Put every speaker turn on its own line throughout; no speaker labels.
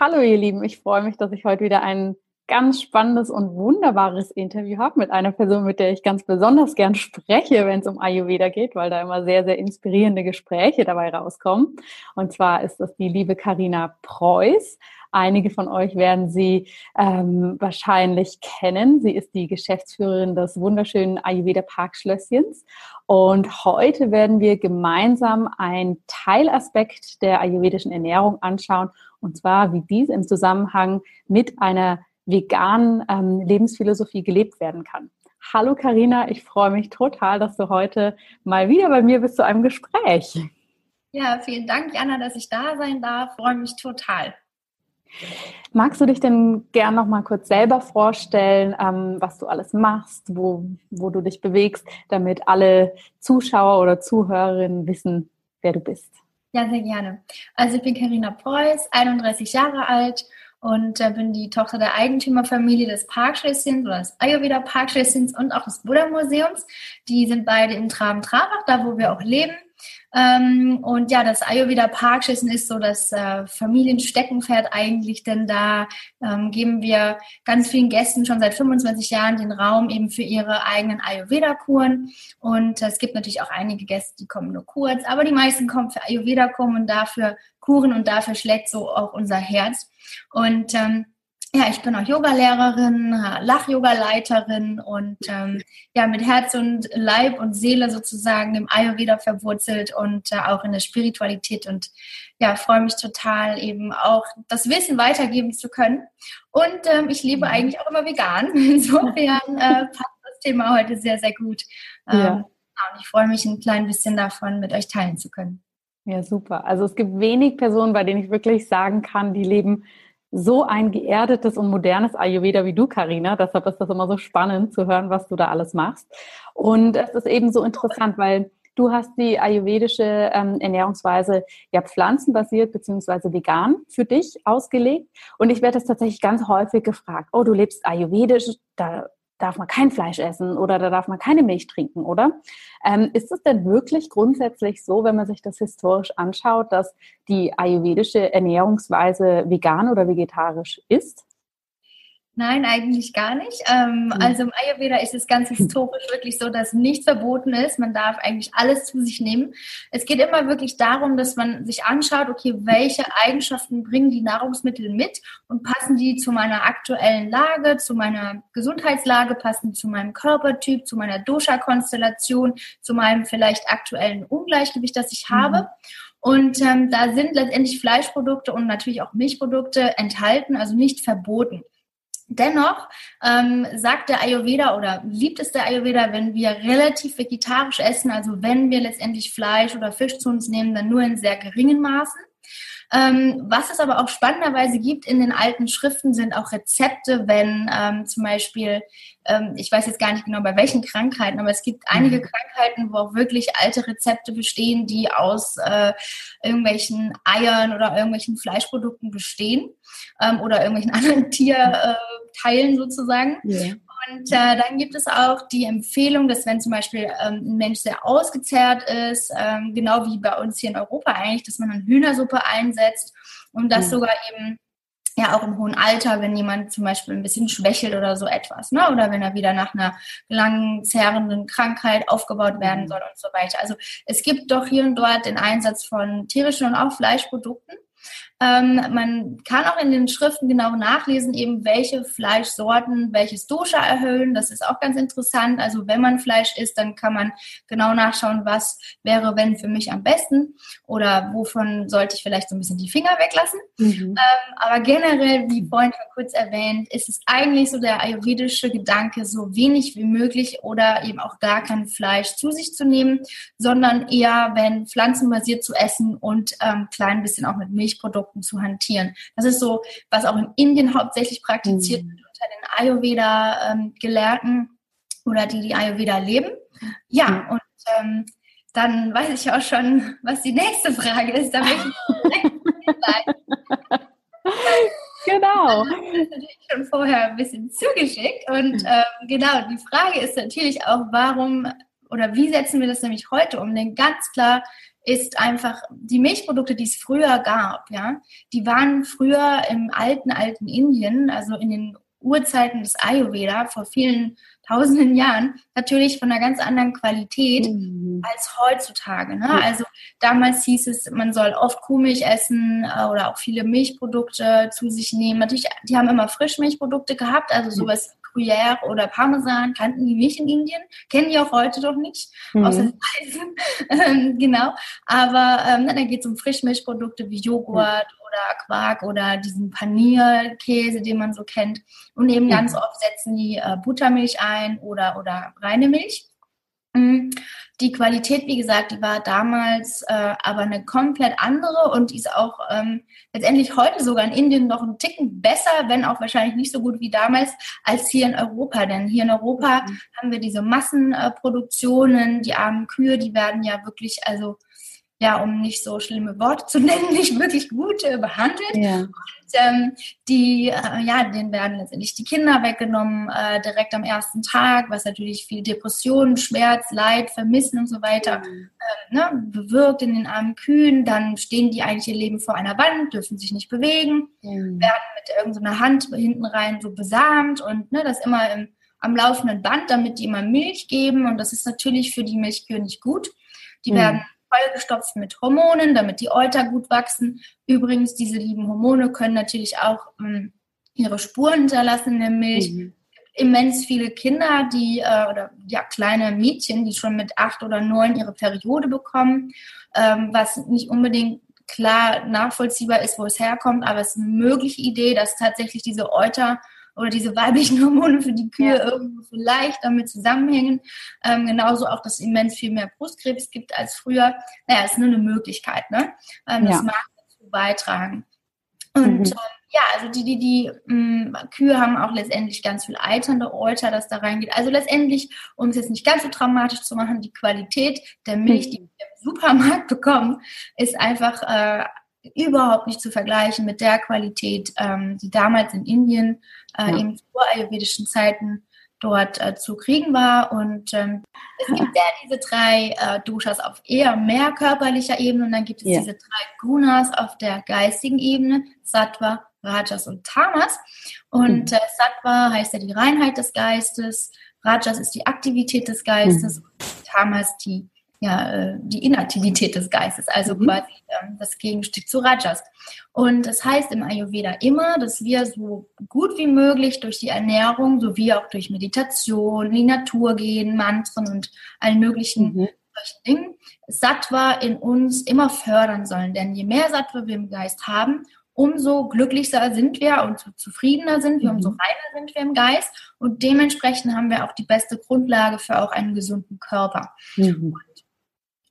Hallo ihr Lieben, ich freue mich, dass ich heute wieder ein ganz spannendes und wunderbares Interview habe mit einer Person, mit der ich ganz besonders gern spreche, wenn es um Ayurveda geht, weil da immer sehr, sehr inspirierende Gespräche dabei rauskommen. Und zwar ist das die liebe Karina Preuß. Einige von euch werden sie ähm, wahrscheinlich kennen. Sie ist die Geschäftsführerin des wunderschönen Ayurveda Parkschlösschens. Und heute werden wir gemeinsam einen Teilaspekt der ayurvedischen Ernährung anschauen und zwar, wie dies im Zusammenhang mit einer veganen ähm, Lebensphilosophie gelebt werden kann. Hallo Karina, ich freue mich total, dass du heute mal wieder bei mir bist zu einem Gespräch.
Ja, vielen Dank, Jana, dass ich da sein darf. Freue mich total.
Magst du dich denn gern noch mal kurz selber vorstellen, ähm, was du alles machst, wo, wo du dich bewegst, damit alle Zuschauer oder Zuhörerinnen wissen, wer du bist?
Ja, sehr gerne. Also ich bin Karina Preuß, 31 Jahre alt und äh, bin die Tochter der Eigentümerfamilie des Parkschlösschens oder des Ayurveda Parkschlösschens und auch des Buddha Museums. Die sind beide in Traben-Trabach, da wo wir auch leben. Ähm, und ja, das Ayurveda Parkschlösschen ist so das äh, Familiensteckenpferd eigentlich, denn da ähm, geben wir ganz vielen Gästen schon seit 25 Jahren den Raum eben für ihre eigenen Ayurveda-Kuren. Und es gibt natürlich auch einige Gäste, die kommen nur kurz, aber die meisten kommen für Ayurveda-Kuren und dafür Kuren und dafür schlägt so auch unser Herz. Und ähm, ja, ich bin auch Yogalehrerin, Lach-Yoga-Leiterin und ähm, ja, mit Herz und Leib und Seele sozusagen im Ayurveda verwurzelt und äh, auch in der Spiritualität und ja, freue mich total eben auch das Wissen weitergeben zu können. Und ähm, ich lebe mhm. eigentlich auch immer vegan. Insofern äh, passt das Thema heute sehr, sehr gut. Ähm, ja. Und ich freue mich ein klein bisschen davon mit euch teilen zu können.
Ja, super. Also es gibt wenig Personen, bei denen ich wirklich sagen kann, die leben so ein geerdetes und modernes Ayurveda wie du, Karina. Deshalb ist das immer so spannend zu hören, was du da alles machst. Und es ist eben so interessant, weil du hast die ayurvedische ähm, Ernährungsweise ja pflanzenbasiert beziehungsweise vegan für dich ausgelegt. Und ich werde das tatsächlich ganz häufig gefragt. Oh, du lebst ayurvedisch, da darf man kein Fleisch essen oder da darf man keine Milch trinken, oder? Ähm, ist es denn wirklich grundsätzlich so, wenn man sich das historisch anschaut, dass die ayurvedische Ernährungsweise vegan oder vegetarisch ist?
Nein, eigentlich gar nicht. Ähm, mhm. Also im Ayurveda ist es ganz historisch wirklich so, dass nichts verboten ist. Man darf eigentlich alles zu sich nehmen. Es geht immer wirklich darum, dass man sich anschaut, okay, welche Eigenschaften bringen die Nahrungsmittel mit und passen die zu meiner aktuellen Lage, zu meiner Gesundheitslage, passen zu meinem Körpertyp, zu meiner Dosha-Konstellation, zu meinem vielleicht aktuellen Ungleichgewicht, das ich habe. Mhm. Und ähm, da sind letztendlich Fleischprodukte und natürlich auch Milchprodukte enthalten, also nicht verboten. Dennoch ähm, sagt der Ayurveda oder liebt es der Ayurveda, wenn wir relativ vegetarisch essen, also wenn wir letztendlich Fleisch oder Fisch zu uns nehmen, dann nur in sehr geringen Maßen. Ähm, was es aber auch spannenderweise gibt in den alten Schriften, sind auch Rezepte, wenn ähm, zum Beispiel, ähm, ich weiß jetzt gar nicht genau bei welchen Krankheiten, aber es gibt einige mhm. Krankheiten, wo auch wirklich alte Rezepte bestehen, die aus äh, irgendwelchen Eiern oder irgendwelchen Fleischprodukten bestehen ähm, oder irgendwelchen anderen Tierteilen äh, sozusagen. Yeah. Und äh, dann gibt es auch die Empfehlung, dass wenn zum Beispiel ähm, ein Mensch sehr ausgezehrt ist, ähm, genau wie bei uns hier in Europa eigentlich, dass man dann Hühnersuppe einsetzt und das mhm. sogar eben ja auch im hohen Alter, wenn jemand zum Beispiel ein bisschen schwächelt oder so etwas, ne? oder wenn er wieder nach einer langen, zerrenden Krankheit aufgebaut werden mhm. soll und so weiter. Also es gibt doch hier und dort den Einsatz von tierischen und auch Fleischprodukten. Ähm, man kann auch in den Schriften genau nachlesen, eben welche Fleischsorten welches Dosha erhöhen. Das ist auch ganz interessant. Also wenn man Fleisch isst, dann kann man genau nachschauen, was wäre, wenn für mich am besten oder wovon sollte ich vielleicht so ein bisschen die Finger weglassen. Mhm. Ähm, aber generell, wie vorhin schon kurz erwähnt, ist es eigentlich so der ayurvedische Gedanke, so wenig wie möglich oder eben auch gar kein Fleisch zu sich zu nehmen, sondern eher, wenn pflanzenbasiert zu essen und ähm, klein bisschen auch mit Milchprodukten Milchprodukten zu hantieren. Das ist so, was auch in Indien hauptsächlich praktiziert mhm. wird unter den Ayurveda-Gelehrten oder die, die Ayurveda leben. Ja, mhm. und ähm, dann weiß ich auch schon, was die nächste Frage ist. Da möchte ich direkt Genau. Das ist natürlich schon vorher ein bisschen zugeschickt. Und ähm, genau, die Frage ist natürlich auch, warum oder wie setzen wir das nämlich heute um? Denn ganz klar ist einfach die Milchprodukte, die es früher gab, ja, die waren früher im alten, alten Indien, also in den Urzeiten des Ayurveda vor vielen tausenden Jahren natürlich von einer ganz anderen Qualität mhm. als heutzutage. Ne? Ja. Also damals hieß es, man soll oft Kuhmilch essen äh, oder auch viele Milchprodukte zu sich nehmen. Natürlich, die haben immer Frischmilchprodukte gehabt, also sowas Gruyère oder Parmesan kannten die nicht in Indien, kennen die auch heute doch nicht, mhm. außer ähm, genau. Aber ähm, dann geht es um Frischmilchprodukte wie Joghurt oder Quark oder diesen Panierkäse, den man so kennt. Und eben ganz oft setzen die äh, Buttermilch ein oder, oder reine Milch. Mhm. Die Qualität, wie gesagt, die war damals äh, aber eine komplett andere und die ist auch ähm, letztendlich heute sogar in Indien noch ein Ticken besser, wenn auch wahrscheinlich nicht so gut wie damals, als hier in Europa. Denn hier in Europa mhm. haben wir diese Massenproduktionen, die armen Kühe, die werden ja wirklich, also ja, um nicht so schlimme Worte zu nennen, nicht wirklich gut äh, behandelt. Ja. Und ähm, die, äh, ja, denen werden letztendlich die Kinder weggenommen, äh, direkt am ersten Tag, was natürlich viel Depression, Schmerz, Leid, Vermissen und so weiter mhm. ne, bewirkt in den armen Kühen. Dann stehen die eigentlich ihr Leben vor einer Wand, dürfen sich nicht bewegen, mhm. werden mit irgendeiner Hand hinten rein so besamt und ne, das immer im, am laufenden Band, damit die immer Milch geben. Und das ist natürlich für die Milchkühe nicht gut. Die mhm. werden vollgestopft mit Hormonen, damit die Euter gut wachsen. Übrigens, diese lieben Hormone können natürlich auch ähm, ihre Spuren hinterlassen in der Milch. Mhm. Immens viele Kinder, die äh, oder ja kleine Mädchen, die schon mit acht oder neun ihre Periode bekommen, ähm, was nicht unbedingt klar nachvollziehbar ist, wo es herkommt, aber es ist eine mögliche Idee, dass tatsächlich diese Euter oder diese weiblichen Hormone für die Kühe ja. irgendwo vielleicht damit zusammenhängen. Ähm, genauso auch, dass es immens viel mehr Brustkrebs gibt als früher. Naja, ist nur eine Möglichkeit. Ne? Ähm, ja. Das mag dazu beitragen. Und mhm. ähm, ja, also die, die, die mh, mm, Kühe haben auch letztendlich ganz viel eiternde Euter, das da reingeht. Also letztendlich, um es jetzt nicht ganz so dramatisch zu machen, die Qualität der Milch, mhm. die wir im Supermarkt bekommen, ist einfach äh, überhaupt nicht zu vergleichen mit der Qualität, ähm, die damals in Indien äh, ja. eben zu ayurvedischen Zeiten dort äh, zu kriegen war. Und ähm, es gibt ja diese drei äh, Doshas auf eher mehr körperlicher Ebene und dann gibt es ja. diese drei Gunas auf der geistigen Ebene, Sattva, Rajas und Tamas. Und mhm. äh, Sattva heißt ja die Reinheit des Geistes, Rajas ist die Aktivität des Geistes mhm. und Tamas die ja, äh, die Inaktivität des Geistes, also mhm. quasi ähm, das Gegenstück zu Rajas. Und das heißt im Ayurveda immer, dass wir so gut wie möglich durch die Ernährung sowie auch durch Meditation, in die Natur gehen, Mantren und allen möglichen mhm. Dingen, Sattva in uns immer fördern sollen. Denn je mehr Sattva wir im Geist haben, umso glücklicher sind wir und zufriedener sind wir, umso mhm. reiner sind wir im Geist und dementsprechend haben wir auch die beste Grundlage für auch einen gesunden Körper. Mhm.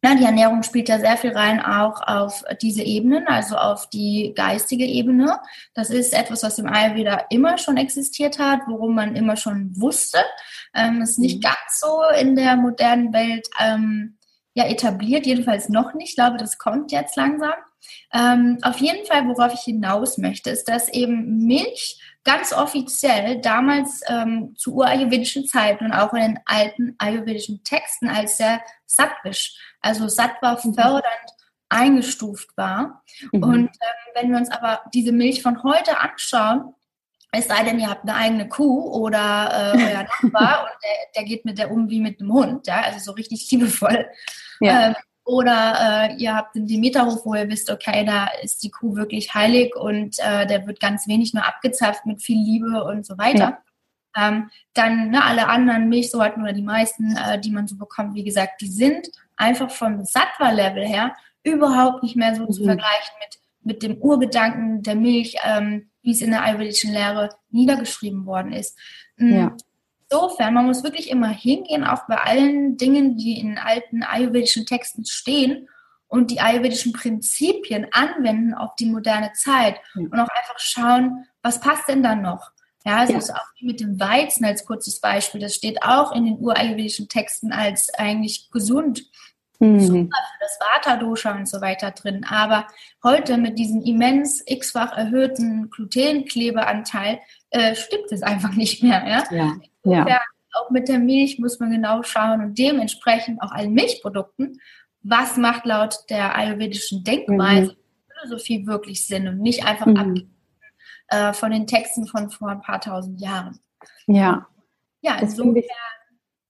Ja, die Ernährung spielt ja sehr viel rein auch auf diese Ebenen, also auf die geistige Ebene. Das ist etwas, was im Ayurveda immer schon existiert hat, worum man immer schon wusste. Ähm, ist nicht mhm. ganz so in der modernen Welt ähm, ja, etabliert, jedenfalls noch nicht. Ich glaube, das kommt jetzt langsam. Ähm, auf jeden Fall, worauf ich hinaus möchte, ist, dass eben Milch ganz offiziell damals ähm, zu urayurvedischen Zeiten und auch in den alten ayurvedischen Texten als sehr sattwisch, also sattva mhm. fördernd eingestuft war. Mhm. Und ähm, wenn wir uns aber diese Milch von heute anschauen, es sei denn, ihr habt eine eigene Kuh oder äh, euer Nachbar und der, der, geht mit der um wie mit einem Hund, ja, also so richtig liebevoll. Ja. Ähm, oder äh, ihr habt einen Demeterhof, wo ihr wisst, okay, da ist die Kuh wirklich heilig und äh, der wird ganz wenig nur abgezapft mit viel Liebe und so weiter. Ja. Ähm, dann ne, alle anderen Milchsorten oder die meisten, äh, die man so bekommt, wie gesagt, die sind einfach vom Sattva-Level her überhaupt nicht mehr so mhm. zu vergleichen mit, mit dem Urgedanken der Milch, ähm, wie es in der ayurvedischen Lehre niedergeschrieben worden ist. Mhm. Ja. Insofern, man muss wirklich immer hingehen, auch bei allen Dingen, die in alten ayurvedischen Texten stehen und die ayurvedischen Prinzipien anwenden auf die moderne Zeit und auch einfach schauen, was passt denn dann noch? Ja, also ja. ist auch mit dem Weizen als kurzes Beispiel. Das steht auch in den urayurvedischen Texten als eigentlich gesund. Mhm. Super für das Vata-Dosha und so weiter drin. Aber heute mit diesem immens x-fach erhöhten Glutenklebeanteil äh, stimmt es einfach nicht mehr. Ja? Ja. ja. Auch mit der Milch muss man genau schauen und dementsprechend auch allen Milchprodukten, was macht laut der ayurvedischen Denkweise mhm. Philosophie wirklich Sinn und nicht einfach mhm. abgeben äh, von den Texten von vor ein paar tausend Jahren.
Ja. Ja, insofern.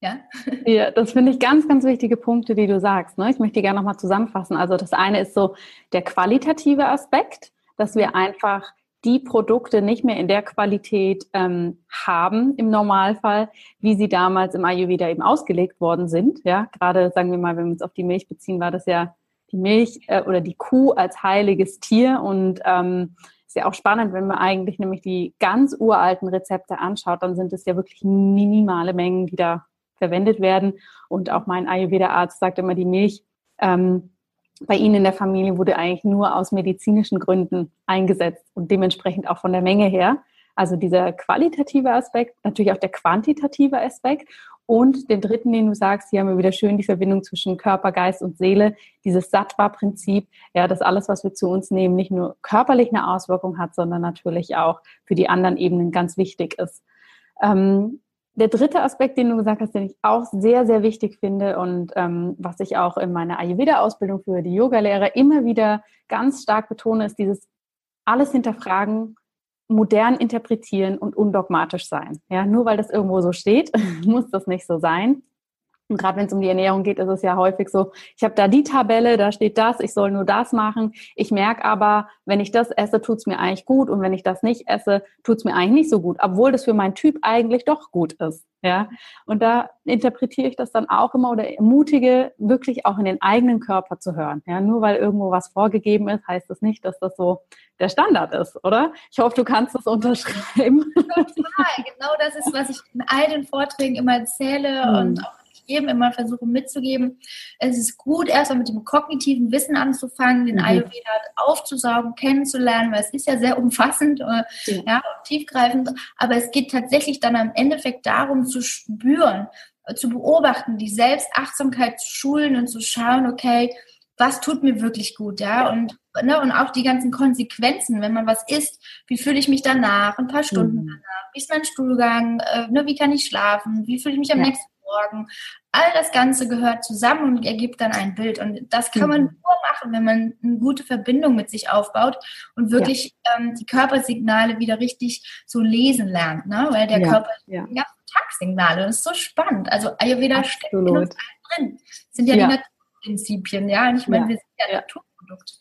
Ja. ja, das finde ich ganz, ganz wichtige Punkte, die du sagst. Ne? Ich möchte die gerne nochmal zusammenfassen. Also das eine ist so der qualitative Aspekt, dass wir einfach die Produkte nicht mehr in der Qualität ähm, haben im Normalfall, wie sie damals im Ayurveda eben ausgelegt worden sind. Ja, gerade sagen wir mal, wenn wir uns auf die Milch beziehen, war das ja die Milch äh, oder die Kuh als heiliges Tier und ähm, ja auch spannend, wenn man eigentlich nämlich die ganz uralten Rezepte anschaut, dann sind es ja wirklich minimale Mengen, die da verwendet werden. Und auch mein Ayurveda-Arzt sagt immer, die Milch ähm, bei Ihnen in der Familie wurde eigentlich nur aus medizinischen Gründen eingesetzt und dementsprechend auch von der Menge her. Also dieser qualitative Aspekt, natürlich auch der quantitative Aspekt und den dritten, den du sagst, hier haben wir wieder schön die Verbindung zwischen Körper, Geist und Seele, dieses Sattva-Prinzip, ja, dass alles, was wir zu uns nehmen, nicht nur körperlich eine Auswirkung hat, sondern natürlich auch für die anderen Ebenen ganz wichtig ist. Ähm, der dritte Aspekt, den du gesagt hast, den ich auch sehr, sehr wichtig finde und ähm, was ich auch in meiner Ayurveda-Ausbildung für die Yogalehrer immer wieder ganz stark betone, ist dieses alles hinterfragen, modern interpretieren und undogmatisch sein. Ja, nur weil das irgendwo so steht, muss das nicht so sein. Und gerade wenn es um die Ernährung geht, ist es ja häufig so, ich habe da die Tabelle, da steht das, ich soll nur das machen. Ich merke aber, wenn ich das esse, tut's mir eigentlich gut und wenn ich das nicht esse, tut's mir eigentlich nicht so gut, obwohl das für meinen Typ eigentlich doch gut ist. Ja, und da interpretiere ich das dann auch immer oder ermutige, wirklich auch in den eigenen Körper zu hören. Ja, nur weil irgendwo was vorgegeben ist, heißt das nicht, dass das so der Standard ist, oder? Ich hoffe, du kannst das unterschreiben.
Total, genau das ist, was ich in all den Vorträgen immer erzähle mhm. und auch jedem immer versuche mitzugeben. Es ist gut, erstmal mit dem kognitiven Wissen anzufangen, den mhm. Ayurveda aufzusaugen, kennenzulernen, weil es ist ja sehr umfassend, äh, ja. ja, tiefgreifend. Aber es geht tatsächlich dann am Endeffekt darum zu spüren, äh, zu beobachten, die Selbstachtsamkeit zu schulen und zu schauen, okay, was tut mir wirklich gut, ja, und, ne, und auch die ganzen Konsequenzen, wenn man was isst, wie fühle ich mich danach, ein paar Stunden mhm. danach, wie ist mein Stuhlgang, äh, ne, wie kann ich schlafen, wie fühle ich mich am ja. nächsten Morgen. All das Ganze gehört zusammen und ergibt dann ein Bild. Und das kann man mhm. nur machen, wenn man eine gute Verbindung mit sich aufbaut und wirklich ja. ähm, die Körpersignale wieder richtig so lesen lernt. Ne? Weil der ja. Körper ja. ja Tagsignale. Das ist so spannend. Also Ayurveda Absolut. steckt in uns drin. Das sind ja, ja. die Naturprinzipien, ja. Und ich meine, wir sind ja, Naturprodukte.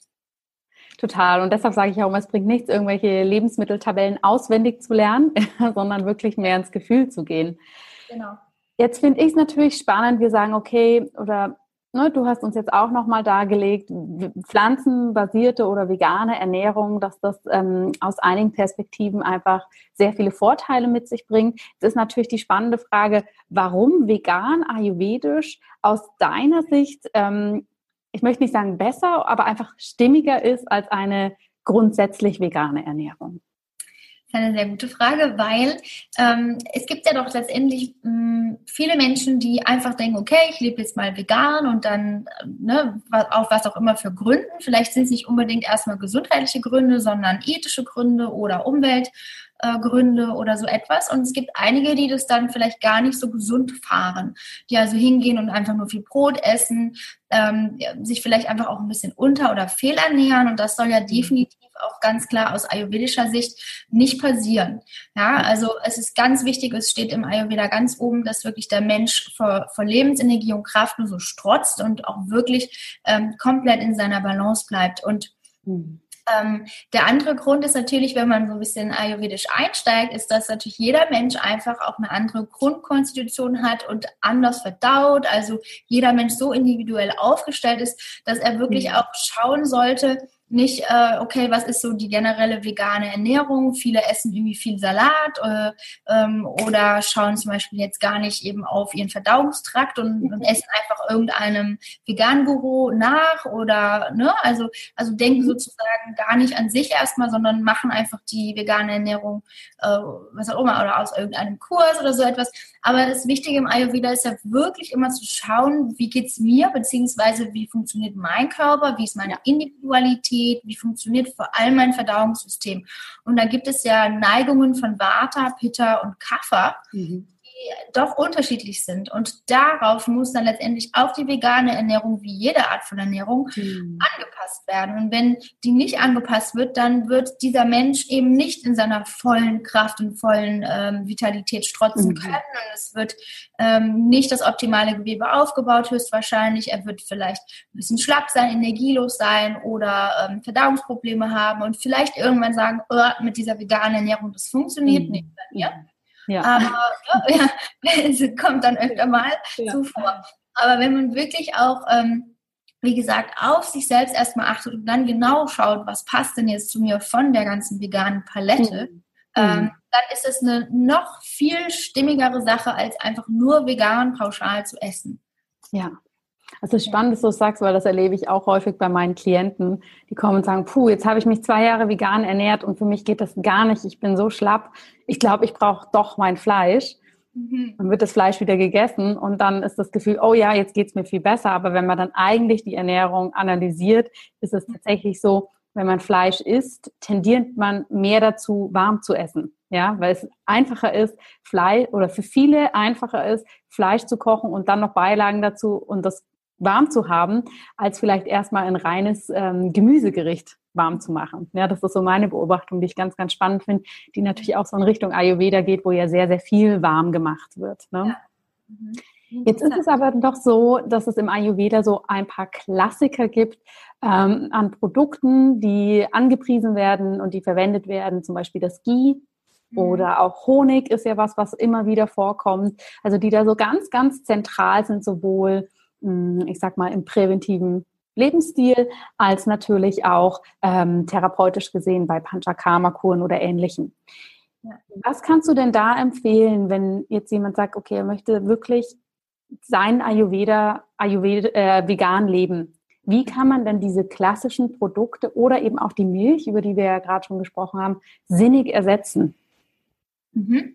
Total. Und deshalb sage ich auch immer, es bringt nichts, irgendwelche Lebensmitteltabellen auswendig zu lernen, sondern wirklich mehr ins Gefühl zu gehen. Genau. Jetzt finde ich es natürlich spannend, wir sagen, okay, oder ne, du hast uns jetzt auch nochmal dargelegt, pflanzenbasierte oder vegane Ernährung, dass das ähm, aus einigen Perspektiven einfach sehr viele Vorteile mit sich bringt. Es ist natürlich die spannende Frage, warum vegan, ayurvedisch aus deiner Sicht, ähm, ich möchte nicht sagen besser, aber einfach stimmiger ist als eine grundsätzlich vegane Ernährung
eine sehr gute Frage, weil ähm, es gibt ja doch letztendlich mh, hm, viele Menschen, die einfach denken, okay, ich lebe jetzt mal vegan und dann, ne, auch was auch immer für Gründen. Vielleicht sind es nicht unbedingt erstmal gesundheitliche Gründe, sondern ethische Gründe oder Umwelt äh, Gründe oder so etwas. Und es gibt einige, die das dann vielleicht gar nicht so gesund fahren, die also hingehen und einfach nur viel Brot essen, ähm, sich vielleicht einfach auch ein bisschen unter- oder fehlernähren. Und das soll ja mhm. definitiv auch ganz klar aus ayurvedischer Sicht nicht passieren. Ja, also es ist ganz wichtig, es steht im Ayurveda ganz oben, dass wirklich der Mensch vor, vor Lebensenergie und Kraft nur so strotzt und auch wirklich ähm, komplett in seiner Balance bleibt. Und mhm. Ähm, der andere Grund ist natürlich, wenn man so ein bisschen ayurvedisch einsteigt, ist, dass natürlich jeder Mensch einfach auch eine andere Grundkonstitution hat und anders verdaut. Also jeder Mensch so individuell aufgestellt ist, dass er wirklich mhm. auch schauen sollte, nicht, äh, okay, was ist so die generelle vegane Ernährung? Viele essen irgendwie viel Salat äh, ähm, oder schauen zum Beispiel jetzt gar nicht eben auf ihren Verdauungstrakt und, und essen einfach irgendeinem Vegan-Guru nach oder, ne, also, also denken mhm. sozusagen gar nicht an sich erstmal, sondern machen einfach die vegane Ernährung, äh, was auch immer, oder aus irgendeinem Kurs oder so etwas. Aber das Wichtige im Ayurveda ist ja wirklich immer zu schauen, wie geht's mir, beziehungsweise wie funktioniert mein Körper, wie ist meine Individualität, wie funktioniert vor allem mein Verdauungssystem. Und da gibt es ja Neigungen von Vata, Pitta und Kapha. Mhm doch unterschiedlich sind. Und darauf muss dann letztendlich auch die vegane Ernährung, wie jede Art von Ernährung, mhm. angepasst werden. Und wenn die nicht angepasst wird, dann wird dieser Mensch eben nicht in seiner vollen Kraft und vollen ähm, Vitalität strotzen mhm. können. Und es wird ähm, nicht das optimale Gewebe aufgebaut, höchstwahrscheinlich. Er wird vielleicht ein bisschen schlapp sein, energielos sein oder ähm, Verdauungsprobleme haben und vielleicht irgendwann sagen, oh, mit dieser veganen Ernährung, das funktioniert mhm. nicht bei mir. Ja. Aber ja, es kommt dann öfter mal ja. zuvor. Aber wenn man wirklich auch, ähm, wie gesagt, auf sich selbst erstmal achtet und dann genau schaut, was passt denn jetzt zu mir von der ganzen veganen Palette, mhm. ähm, mhm. dann ist es eine noch viel stimmigere Sache, als einfach nur vegan pauschal zu essen.
Ja, also spannend, dass du das sagst, weil das erlebe ich auch häufig bei meinen Klienten. Die kommen und sagen, puh, jetzt habe ich mich zwei Jahre vegan ernährt und für mich geht das gar nicht. Ich bin so schlapp. Ich glaube, ich brauche doch mein Fleisch. Mhm. Dann wird das Fleisch wieder gegessen und dann ist das Gefühl, oh ja, jetzt geht es mir viel besser. Aber wenn man dann eigentlich die Ernährung analysiert, ist es tatsächlich so, wenn man Fleisch isst, tendiert man mehr dazu, warm zu essen. Ja, weil es einfacher ist, Fleisch oder für viele einfacher ist, Fleisch zu kochen und dann noch Beilagen dazu und das warm zu haben, als vielleicht erstmal ein reines ähm, Gemüsegericht warm zu machen. Ja, das ist so meine Beobachtung, die ich ganz, ganz spannend finde, die natürlich auch so in Richtung Ayurveda geht, wo ja sehr, sehr viel warm gemacht wird. Ne? Ja. Mhm. Jetzt ist es aber doch so, dass es im Ayurveda so ein paar Klassiker gibt ähm, an Produkten, die angepriesen werden und die verwendet werden, zum Beispiel das Ghee mhm. oder auch Honig ist ja was, was immer wieder vorkommt. Also die da so ganz, ganz zentral sind, sowohl ich sag mal, im präventiven Lebensstil, als natürlich auch ähm, therapeutisch gesehen bei Panchakarma-Kuren oder ähnlichen. Was kannst du denn da empfehlen, wenn jetzt jemand sagt, okay, er möchte wirklich sein Ayurveda, Ayurveda äh, vegan leben? Wie kann man denn diese klassischen Produkte oder eben auch die Milch, über die wir ja gerade schon gesprochen haben, sinnig ersetzen?
Mhm.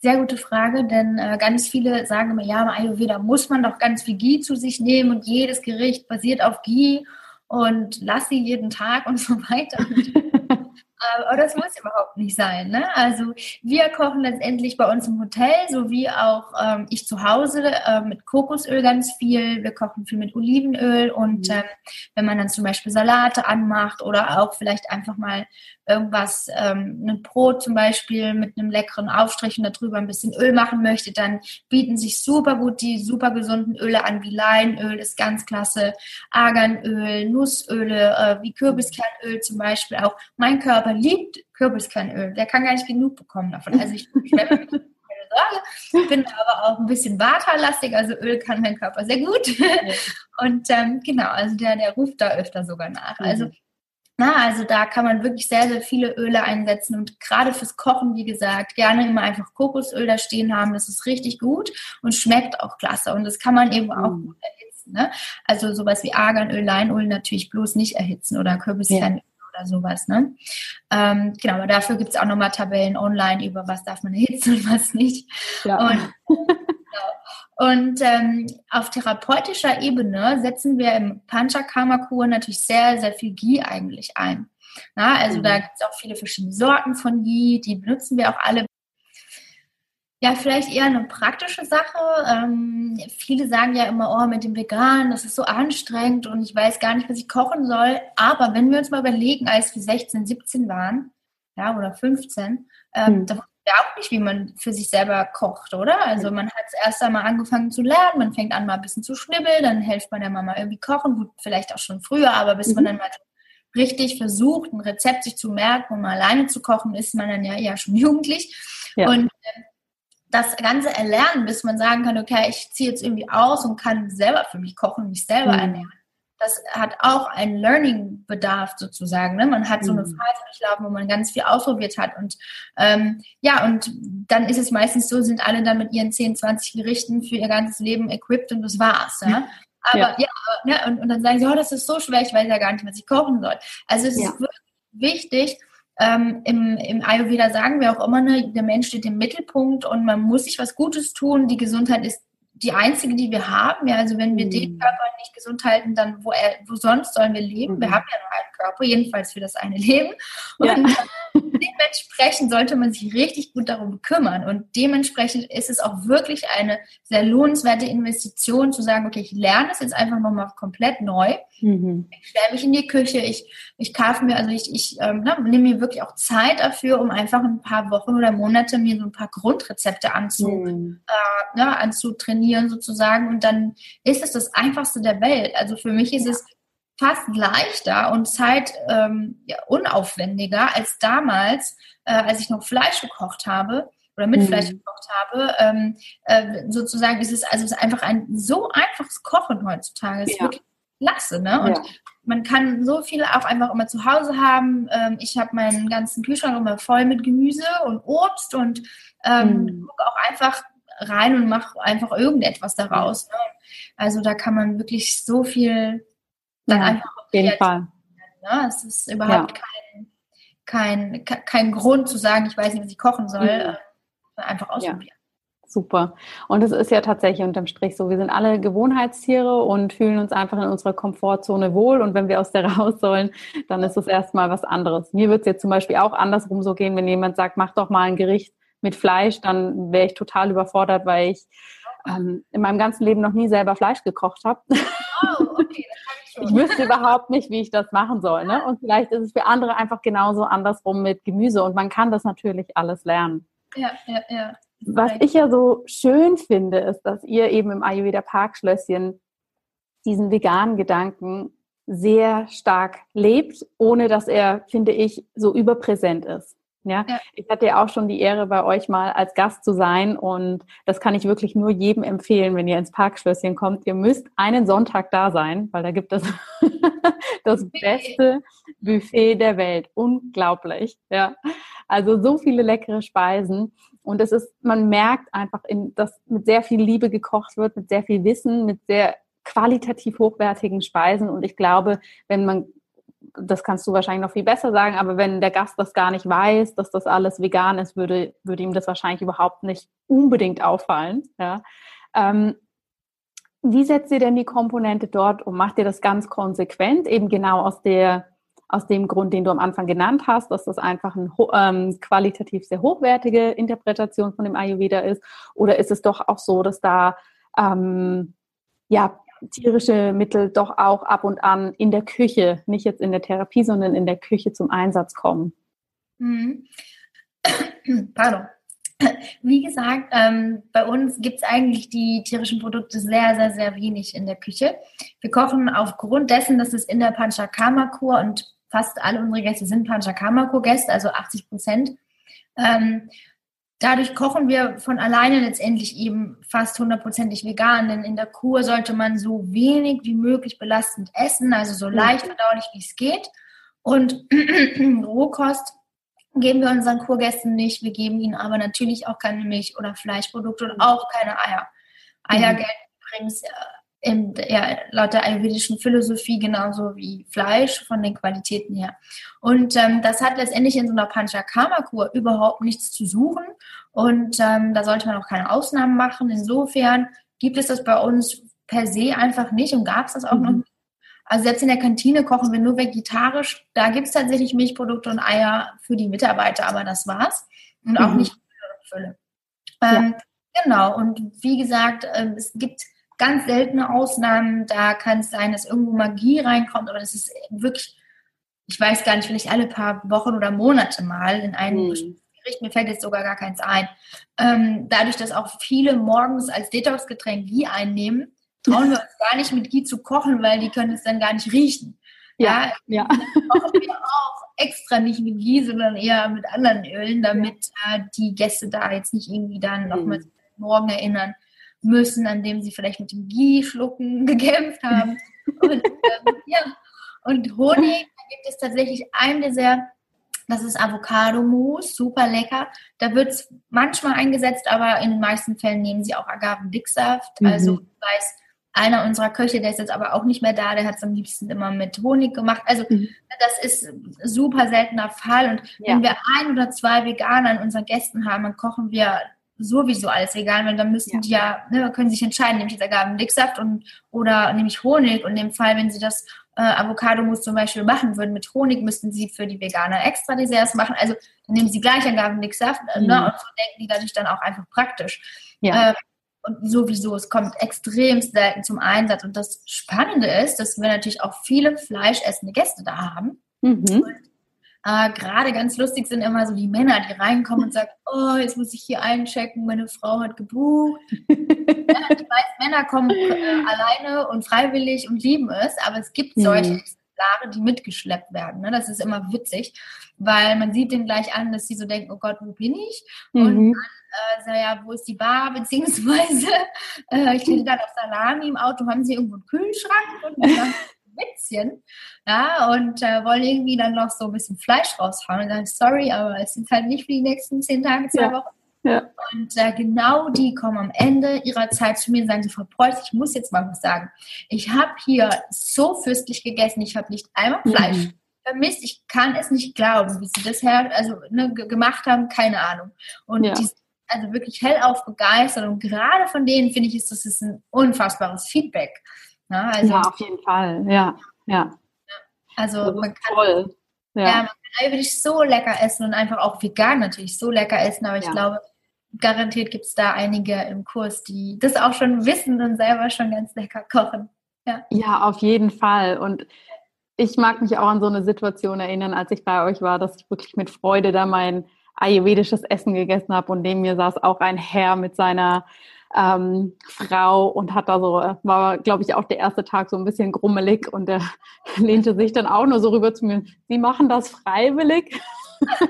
Sehr gute Frage, denn äh, ganz viele sagen immer, ja, im Ayurveda muss man doch ganz viel Ghee zu sich nehmen und jedes Gericht basiert auf Ghee und lass sie jeden Tag und so weiter. Aber das muss überhaupt nicht sein. Ne? Also wir kochen letztendlich bei uns im Hotel, sowie auch ähm, ich zu Hause äh, mit Kokosöl ganz viel. Wir kochen viel mit Olivenöl und mhm. ähm, wenn man dann zum Beispiel Salate anmacht oder auch vielleicht einfach mal irgendwas, ähm, ein Brot zum Beispiel mit einem leckeren Aufstrich und darüber ein bisschen Öl machen möchte, dann bieten sich super gut die super gesunden Öle an, wie Leinöl ist ganz klasse, Arganöl, Nussöle, äh, wie Kürbiskernöl zum Beispiel auch. Mein Körper liebt Kürbiskernöl, der kann gar nicht genug bekommen davon. Also ich, ich Sorge, bin aber auch ein bisschen waterlastig, also Öl kann mein Körper sehr gut. Und ähm, genau, also der, der ruft da öfter sogar nach. Also mhm. Na, also da kann man wirklich sehr, sehr viele Öle einsetzen und gerade fürs Kochen, wie gesagt, gerne immer einfach Kokosöl da stehen haben. Das ist richtig gut und schmeckt auch klasse und das kann man eben auch mhm. gut erhitzen. Ne? Also sowas wie Arganöl, Leinöl natürlich bloß nicht erhitzen oder Kürbiskernöl. Ja. Oder sowas, ne? Ähm, genau, aber dafür gibt es auch nochmal Tabellen online über was darf man erhitzen und was nicht. Ja. Und. Und ähm, auf therapeutischer Ebene setzen wir im Panchakarma-Kur natürlich sehr, sehr viel Ghee eigentlich ein. Na, also mhm. da gibt es auch viele verschiedene Sorten von Ghee, die benutzen wir auch alle. Ja, vielleicht eher eine praktische Sache. Ähm, viele sagen ja immer, oh, mit dem Vegan, das ist so anstrengend und ich weiß gar nicht, was ich kochen soll. Aber wenn wir uns mal überlegen, als wir 16, 17 waren, ja, oder 15, ähm, mhm. da ja auch nicht, wie man für sich selber kocht, oder? Also man hat erst einmal angefangen zu lernen, man fängt an mal ein bisschen zu schnibbeln, dann hilft man der Mama irgendwie kochen, gut, vielleicht auch schon früher, aber bis mhm. man dann mal richtig versucht, ein Rezept sich zu merken und mal alleine zu kochen, ist man dann ja eher schon jugendlich. Ja. Und äh, das Ganze erlernen, bis man sagen kann, okay, ich ziehe jetzt irgendwie aus und kann selber für mich kochen, mich selber mhm. ernähren. Das hat auch einen Learning-Bedarf sozusagen. Ne? Man hat so eine mhm. Phase durchlaufen, wo man ganz viel ausprobiert hat. Und ähm, ja, und dann ist es meistens so, sind alle dann mit ihren 10, 20 Gerichten für ihr ganzes Leben equipped und das war's. Ja? Aber ja, ja ne? und, und dann sagen sie, oh, das ist so schwer, ich weiß ja gar nicht, was ich kochen soll. Also es ja. ist wirklich wichtig, ähm, im, Im Ayurveda sagen wir auch immer, ne, der Mensch steht im Mittelpunkt und man muss sich was Gutes tun. Die Gesundheit ist die einzige, die wir haben. Ja, also wenn wir mhm. den Körper nicht gesund halten, dann wo, er, wo sonst sollen wir leben? Mhm. Wir haben ja nur einen Körper, jedenfalls für das eine Leben. Und ja. dementsprechend sollte man sich richtig gut darum kümmern. Und dementsprechend ist es auch wirklich eine sehr lohnenswerte Investition zu sagen, okay, ich lerne es jetzt einfach nochmal komplett neu. Mhm. Ich stelle mich in die Küche, ich, ich kaufe mir, also ich, ich ähm, ne, nehme mir wirklich auch Zeit dafür, um einfach ein paar Wochen oder Monate mir so ein paar Grundrezepte anzu, mhm. äh, ne, anzutrainieren sozusagen. Und dann ist es das Einfachste der Welt. Also für mich ist es fast leichter und Zeit ähm, ja, unaufwendiger als damals, äh, als ich noch Fleisch gekocht habe oder mit mhm. Fleisch gekocht habe. Ähm, äh, sozusagen ist es also es ist einfach ein so einfaches Kochen heutzutage. Es ja. ist wirklich klasse, ne? Und ja. man kann so viel auch einfach immer zu Hause haben. Ähm, ich habe meinen ganzen Kühlschrank immer voll mit Gemüse und Obst und ähm, mhm. gucke auch einfach rein und mache einfach irgendetwas daraus. Also da kann man wirklich so viel
dann ja, einfach auf jeden Fall.
Ne? Es ist überhaupt ja. kein, kein, kein Grund zu sagen, ich weiß nicht, was ich kochen soll. Mhm. Einfach ausprobieren. Ja.
Super. Und es ist ja tatsächlich unterm Strich so, wir sind alle Gewohnheitstiere und fühlen uns einfach in unserer Komfortzone wohl. Und wenn wir aus der raus sollen, dann ist es erstmal was anderes. Mir wird es jetzt zum Beispiel auch andersrum so gehen, wenn jemand sagt, mach doch mal ein Gericht mit Fleisch, dann wäre ich total überfordert, weil ich ähm, in meinem ganzen Leben noch nie selber Fleisch gekocht habe. Oh, okay ich wüsste überhaupt nicht, wie ich das machen soll. Ne? Und vielleicht ist es für andere einfach genauso andersrum mit Gemüse. Und man kann das natürlich alles lernen.
Ja, ja, ja.
Was ich ja so schön finde, ist, dass ihr eben im Ayurveda Parkschlösschen diesen veganen Gedanken sehr stark lebt, ohne dass er, finde ich, so überpräsent ist. Ja? ja? ich hatte ja auch schon die Ehre, bei euch mal als Gast zu sein und das kann ich wirklich nur jedem empfehlen, wenn ihr ins Parkschlösschen kommt. Ihr müsst einen Sonntag da sein, weil da gibt es das beste Buffet der Welt. Unglaublich, ja. Also so viele leckere Speisen und es ist, man merkt einfach, in, dass mit sehr viel Liebe gekocht wird, mit sehr viel Wissen, mit sehr qualitativ hochwertigen Speisen und ich glaube, wenn man das kannst du wahrscheinlich noch viel besser sagen, aber wenn der Gast das gar nicht weiß, dass das alles vegan ist, würde, würde ihm das wahrscheinlich überhaupt nicht unbedingt auffallen. Ja. Ähm, wie setzt ihr denn die Komponente dort um? Macht ihr das ganz konsequent, eben genau aus der aus dem Grund, den du am Anfang genannt hast, dass das einfach eine ähm, qualitativ sehr hochwertige Interpretation von dem Ayurveda ist? Oder ist es doch auch so, dass da ähm, ja tierische Mittel doch auch ab und an in der Küche, nicht jetzt in der Therapie, sondern in der Küche zum Einsatz kommen.
Mhm. Pardon. Wie gesagt, ähm, bei uns gibt es eigentlich die tierischen Produkte sehr, sehr, sehr wenig in der Küche. Wir kochen aufgrund dessen, dass es in der Panchakarma-Kur und fast alle unsere Gäste sind Panchakarma-Kur-Gäste, also 80 Prozent. Ähm, Dadurch kochen wir von alleine letztendlich eben fast hundertprozentig vegan, denn in der Kur sollte man so wenig wie möglich belastend essen, also so leicht verdaulich wie es geht. Und Rohkost geben wir unseren Kurgästen nicht. Wir geben ihnen aber natürlich auch keine Milch oder Fleischprodukte und auch keine Eier. Eier mhm. gelten übrigens äh, in, ja, laut der ayurvedischen Philosophie genauso wie Fleisch von den Qualitäten her. Und ähm, das hat letztendlich in so einer Panchakarma-Kur überhaupt nichts zu suchen und ähm, da sollte man auch keine Ausnahmen machen. Insofern gibt es das bei uns per se einfach nicht und gab es das auch mhm. noch nicht. Also selbst in der Kantine kochen wir nur vegetarisch. Da gibt es tatsächlich Milchprodukte und Eier für die Mitarbeiter, aber das war's. Und auch mhm. nicht Fülle. Ähm, ja. Genau, und wie gesagt, ähm, es gibt ganz seltene Ausnahmen. Da kann es sein, dass irgendwo Magie reinkommt, aber das ist wirklich, ich weiß gar nicht, vielleicht alle paar Wochen oder Monate mal in einem mhm. Gericht. Mir fällt jetzt sogar gar keins ein. Ähm, dadurch, dass auch viele morgens als Detox-Getränk Ghee einnehmen, trauen wir uns gar nicht mit Ghee zu kochen, weil die können es dann gar nicht riechen. Ja, ja. kochen wir auch extra nicht mit Ghee, sondern eher mit anderen Ölen, damit äh, die Gäste da jetzt nicht irgendwie dann nochmal mhm. morgen erinnern müssen, an dem sie vielleicht mit dem Ghee-Schlucken gekämpft haben. und, ähm, ja. und Honig, da gibt es tatsächlich ein Dessert, das ist Avocado-Mousse, super lecker. Da wird es manchmal eingesetzt, aber in den meisten Fällen nehmen sie auch Agavendicksaft. Mhm. Also ich weiß, einer unserer Köche, der ist jetzt aber auch nicht mehr da, der hat es am liebsten immer mit Honig gemacht. Also mhm. das ist super seltener Fall. Und ja. wenn wir ein oder zwei Veganer in unseren Gästen haben, dann kochen wir sowieso alles vegan, weil dann müssen ja. die ja, ne, können sich entscheiden, nehme ich jetzt Agavendicksaft und oder nehme ich Honig. Und in dem Fall, wenn sie das äh, Avocado-Mousse zum Beispiel machen würden mit Honig, müssten sie für die Veganer extra Desserts machen. Also dann nehmen sie gleich Agavendicksaft äh, ne, mhm. ne, und so denken die dadurch dann auch einfach praktisch. Ja. Äh, und sowieso, es kommt extrem selten zum Einsatz. Und das Spannende ist, dass wir natürlich auch viele fleischessende Gäste da haben. Mhm. Und, äh, Gerade ganz lustig sind immer so die Männer, die reinkommen und sagen, oh, jetzt muss ich hier einchecken, meine Frau hat gebucht. ja, die meisten Männer kommen äh, alleine und freiwillig und lieben es, aber es gibt solche mhm. Exemplare, die mitgeschleppt werden. Ne? Das ist immer witzig, weil man sieht denen gleich an, dass sie so denken, oh Gott, wo bin ich? Mhm. Und dann äh, so, ja, wo ist die Bar, beziehungsweise äh, ich hätte dann auf Salami im Auto, haben sie irgendwo einen Kühlschrank und ein Witzchen, ja, und äh, wollen irgendwie dann noch so ein bisschen Fleisch raushauen und sagen, sorry, aber es sind halt nicht für die nächsten zehn Tage, zwei ja. Wochen. Ja. Und äh, genau die kommen am Ende ihrer Zeit zu mir und sagen, so, Frau Preuß, ich muss jetzt mal was sagen. Ich habe hier so fürstlich gegessen, ich habe nicht einmal Fleisch mhm. vermisst, ich kann es nicht glauben, wie sie das her, also ne, gemacht haben, keine Ahnung. Und ja. die also wirklich hellauf begeistert und gerade von denen finde ich, ist das ist ein unfassbares Feedback.
Ja, ne? also, ja, auf jeden Fall, ja, ja.
Also man kann, toll. Ja. ja, man kann eigentlich so lecker essen und einfach auch vegan natürlich so lecker essen, aber ich ja. glaube, garantiert gibt es da einige im Kurs, die das auch schon wissen und selber schon ganz lecker kochen.
Ja, ja auf jeden Fall. Und ich mag mich auch an so eine Situation erinnern, als ich bei euch war, dass ich wirklich mit Freude da mein ayurvedisches Essen gegessen habe und neben mir saß auch ein Herr mit seiner ähm, Frau und hat da so, war glaube ich auch der erste Tag so ein bisschen grummelig und der lehnte sich dann auch nur so rüber zu mir, Sie machen das freiwillig?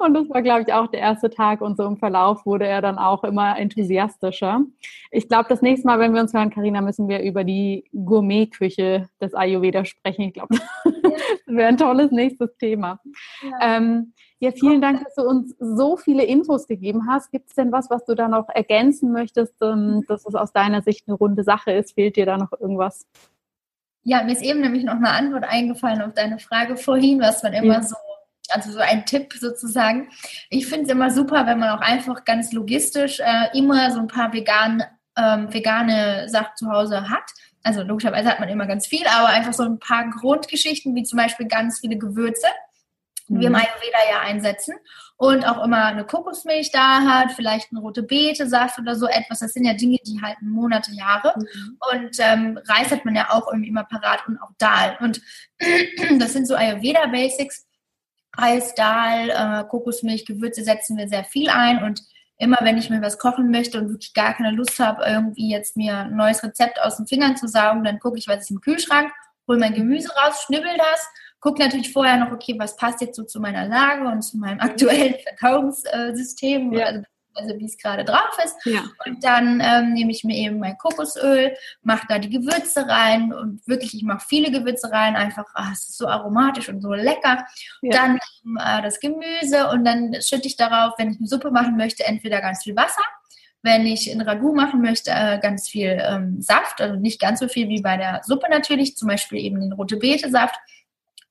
und das war, glaube ich, auch der erste Tag und so im Verlauf wurde er dann auch immer enthusiastischer. Ich glaube, das nächste Mal, wenn wir uns hören, Karina, müssen wir über die Gourmetküche des Ayurveda sprechen. Ich glaube, wäre ein tolles nächstes Thema. Ja. Ähm, ja, vielen Dank, dass du uns so viele Infos gegeben hast. Gibt es denn was, was du da noch ergänzen möchtest, ähm, dass es aus deiner Sicht eine runde Sache ist? Fehlt dir da noch irgendwas?
Ja, mir ist eben nämlich noch eine Antwort eingefallen auf deine Frage vorhin, was man immer ja. so, also so ein Tipp sozusagen. Ich finde es immer super, wenn man auch einfach ganz logistisch äh, immer so ein paar vegan, ähm, vegane Sachen zu Hause hat. Also logischerweise hat man immer ganz viel, aber einfach so ein paar Grundgeschichten, wie zum Beispiel ganz viele Gewürze mhm. wir im Ayurveda ja einsetzen und auch immer eine Kokosmilch da hat, vielleicht eine rote Beete-Saft oder so etwas. Das sind ja Dinge, die halten Monate, Jahre. Mhm. Und ähm, Reis hat man ja auch irgendwie immer parat und auch Dahl. Und das sind so Ayurveda-Basics. Reis, Dahl, äh, Kokosmilch, Gewürze setzen wir sehr viel ein und immer wenn ich mir was kochen möchte und wirklich gar keine Lust habe, irgendwie jetzt mir ein neues Rezept aus den Fingern zu saugen, dann gucke ich, was ist im Kühlschrank, hole mein Gemüse raus, schnibbel das gucke natürlich vorher noch, okay, was passt jetzt so zu meiner Lage und zu meinem aktuellen Verdauungssystem, ja. also, also wie es gerade drauf ist. Ja. Und dann ähm, nehme ich mir eben mein Kokosöl, mache da die Gewürze rein und wirklich, ich mache viele Gewürze rein, einfach, ach, es ist so aromatisch und so lecker. Ja. Dann äh, das Gemüse und dann schütte ich darauf, wenn ich eine Suppe machen möchte, entweder ganz viel Wasser wenn ich in Ragout machen möchte, äh, ganz viel ähm, Saft, also nicht ganz so viel wie bei der Suppe natürlich, zum Beispiel eben den rote Beete-Saft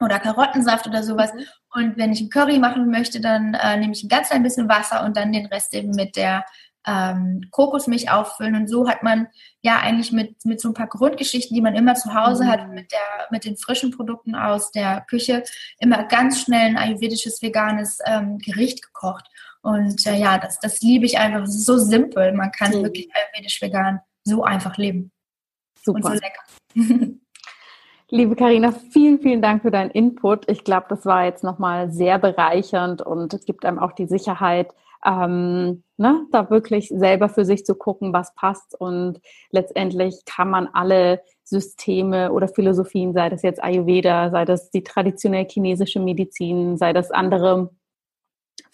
oder Karottensaft oder sowas. Mhm. Und wenn ich einen Curry machen möchte, dann äh, nehme ich ein ganz klein bisschen Wasser und dann den Rest eben mit der ähm, Kokosmilch auffüllen. Und so hat man ja eigentlich mit, mit so ein paar Grundgeschichten, die man immer zu Hause mhm. hat, mit, der, mit den frischen Produkten aus der Küche, immer ganz schnell ein ayurvedisches, veganes ähm, Gericht gekocht. Und äh, ja, das, das liebe ich einfach. Es ist so simpel. Man kann mhm. wirklich ayurvedisch vegan so einfach leben.
Super. Und so lecker. Liebe Karina, vielen, vielen Dank für deinen Input. Ich glaube, das war jetzt nochmal sehr bereichernd und es gibt einem auch die Sicherheit, ähm, ne, da wirklich selber für sich zu gucken, was passt. Und letztendlich kann man alle Systeme oder Philosophien, sei das jetzt Ayurveda, sei das die traditionell chinesische Medizin, sei das andere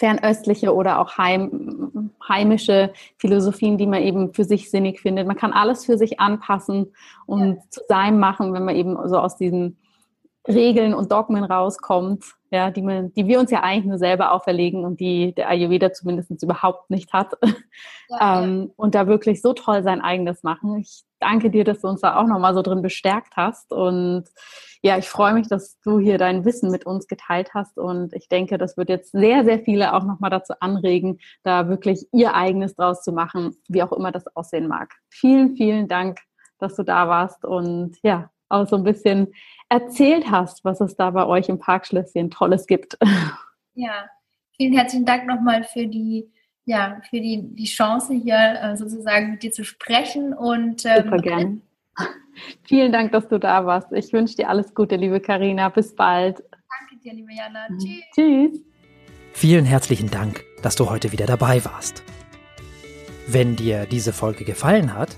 fernöstliche oder auch heim, heimische Philosophien, die man eben für sich sinnig findet. Man kann alles für sich anpassen und ja. zu seinem machen, wenn man eben so aus diesen Regeln und Dogmen rauskommt, ja, die, man, die wir uns ja eigentlich nur selber auferlegen und die der Ayurveda zumindest überhaupt nicht hat. Ja, ähm, ja. Und da wirklich so toll sein eigenes machen. Ich danke dir, dass du uns da auch nochmal so drin bestärkt hast. Und ja, ich freue mich, dass du hier dein Wissen mit uns geteilt hast. Und ich denke, das wird jetzt sehr, sehr viele auch nochmal dazu anregen, da wirklich ihr eigenes draus zu machen, wie auch immer das aussehen mag. Vielen, vielen Dank, dass du da warst und ja, auch so ein bisschen erzählt hast, was es da bei euch im Parkschlösschen Tolles gibt.
Ja, vielen herzlichen Dank nochmal für die, ja, für die, die Chance hier äh, sozusagen mit dir zu sprechen und
ähm, super gern. Vielen Dank, dass du da warst. Ich wünsche dir alles Gute, liebe Karina. Bis bald.
Danke dir, liebe Jana. Mhm. Tschüss.
Tschüss.
Vielen herzlichen Dank, dass du heute wieder dabei warst. Wenn dir diese Folge gefallen hat,